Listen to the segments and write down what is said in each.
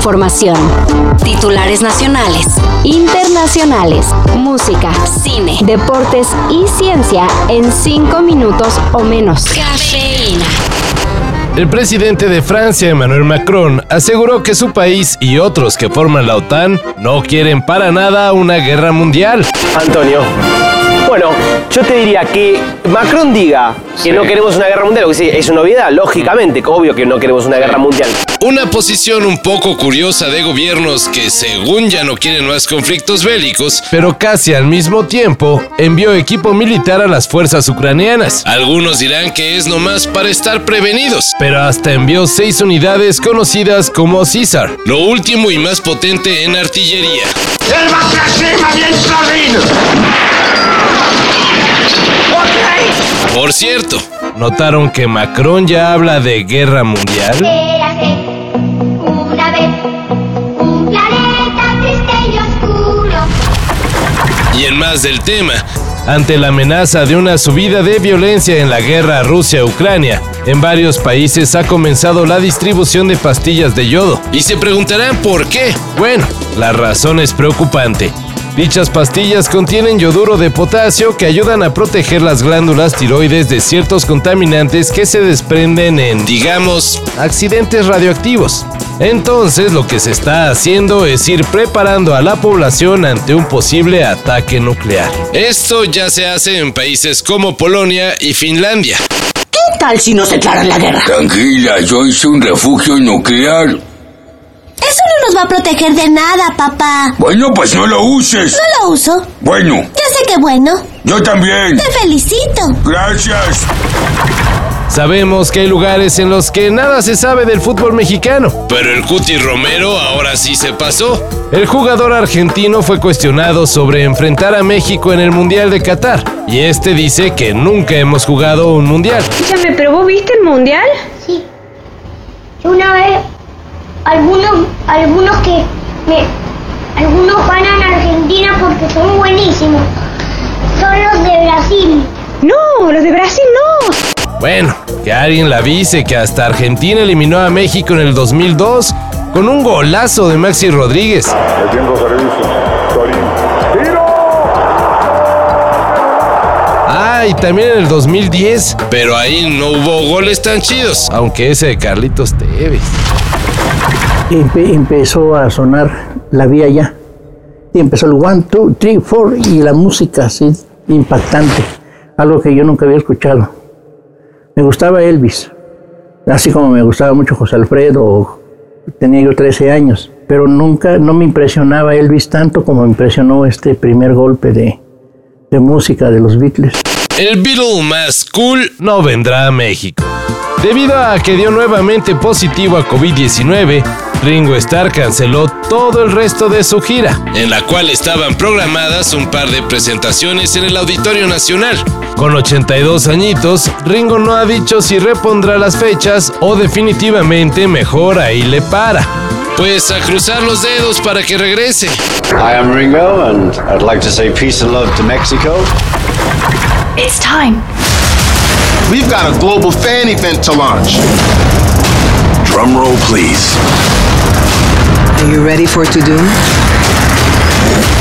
información. Titulares nacionales, internacionales, música, cine, deportes y ciencia en cinco minutos o menos. Cafeína. El presidente de Francia, Emmanuel Macron, aseguró que su país y otros que forman la OTAN no quieren para nada una guerra mundial. Antonio. Bueno, yo te diría que Macron diga que no queremos una guerra mundial, sí, es una obviedad, lógicamente, obvio que no queremos una guerra mundial. Una posición un poco curiosa de gobiernos que según ya no quieren más conflictos bélicos, pero casi al mismo tiempo envió equipo militar a las fuerzas ucranianas. Algunos dirán que es nomás para estar prevenidos, pero hasta envió seis unidades conocidas como César, lo último y más potente en artillería. Por cierto, ¿notaron que Macron ya habla de guerra mundial? Una vez, un planeta triste y oscuro. Y en más del tema, ante la amenaza de una subida de violencia en la guerra Rusia-Ucrania, en varios países ha comenzado la distribución de pastillas de yodo. Y se preguntarán por qué. Bueno, la razón es preocupante. Dichas pastillas contienen yoduro de potasio que ayudan a proteger las glándulas tiroides de ciertos contaminantes que se desprenden en, digamos, accidentes radioactivos. Entonces lo que se está haciendo es ir preparando a la población ante un posible ataque nuclear. Esto ya se hace en países como Polonia y Finlandia. ¿Qué tal si nos declaran la guerra? Tranquila, yo hice un refugio nuclear. Nos va a proteger de nada, papá. Bueno, pues no lo uses. No lo uso. Bueno, Ya sé que bueno. yo también. Te felicito. Gracias. Sabemos que hay lugares en los que nada se sabe del fútbol mexicano. Pero el Cuti Romero ahora sí se pasó. El jugador argentino fue cuestionado sobre enfrentar a México en el Mundial de Qatar. Y este dice que nunca hemos jugado un Mundial. Escúchame, ¿pero vos viste el mundial? Sí. Yo una vez, algunos, algunos que me, algunos ganan a Argentina porque son buenísimos. Son los de Brasil. No, los de Brasil no. Bueno, que alguien la avise que hasta Argentina eliminó a México en el 2002 con un golazo de Maxi Rodríguez. Ah, y también en el 2010, pero ahí no hubo goles tan chidos, aunque ese de Carlitos Tevez. Empe- empezó a sonar la vía ya. Y empezó el one, two, three, four y la música así impactante. Algo que yo nunca había escuchado. Me gustaba Elvis, así como me gustaba mucho José Alfredo. Tenía yo 13 años, pero nunca, no me impresionaba Elvis tanto como me impresionó este primer golpe de, de música de los Beatles. El Beatle más cool no vendrá a México. Debido a que dio nuevamente positivo a COVID-19, Ringo Starr canceló todo el resto de su gira, en la cual estaban programadas un par de presentaciones en el Auditorio Nacional. Con 82 añitos, Ringo no ha dicho si repondrá las fechas o definitivamente mejor ahí le para. Pues a cruzar los dedos para que regrese. Hi, I'm Ringo, and I'd like to say peace and love to Mexico. It's time. We've got a global fan event to launch. Drum roll, please. Are you ready for to doom?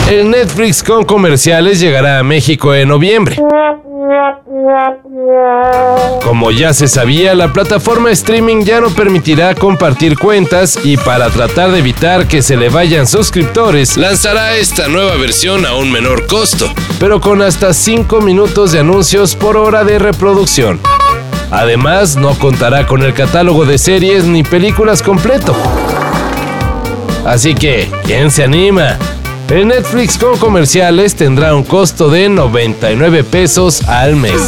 El Netflix con comerciales llegará a México en noviembre. Como ya se sabía, la plataforma streaming ya no permitirá compartir cuentas y para tratar de evitar que se le vayan suscriptores, lanzará esta nueva versión a un menor costo, pero con hasta 5 minutos de anuncios por hora de reproducción. Además, no contará con el catálogo de series ni películas completo. Así que, ¿quién se anima? El Netflix con comerciales tendrá un costo de 99 pesos al mes.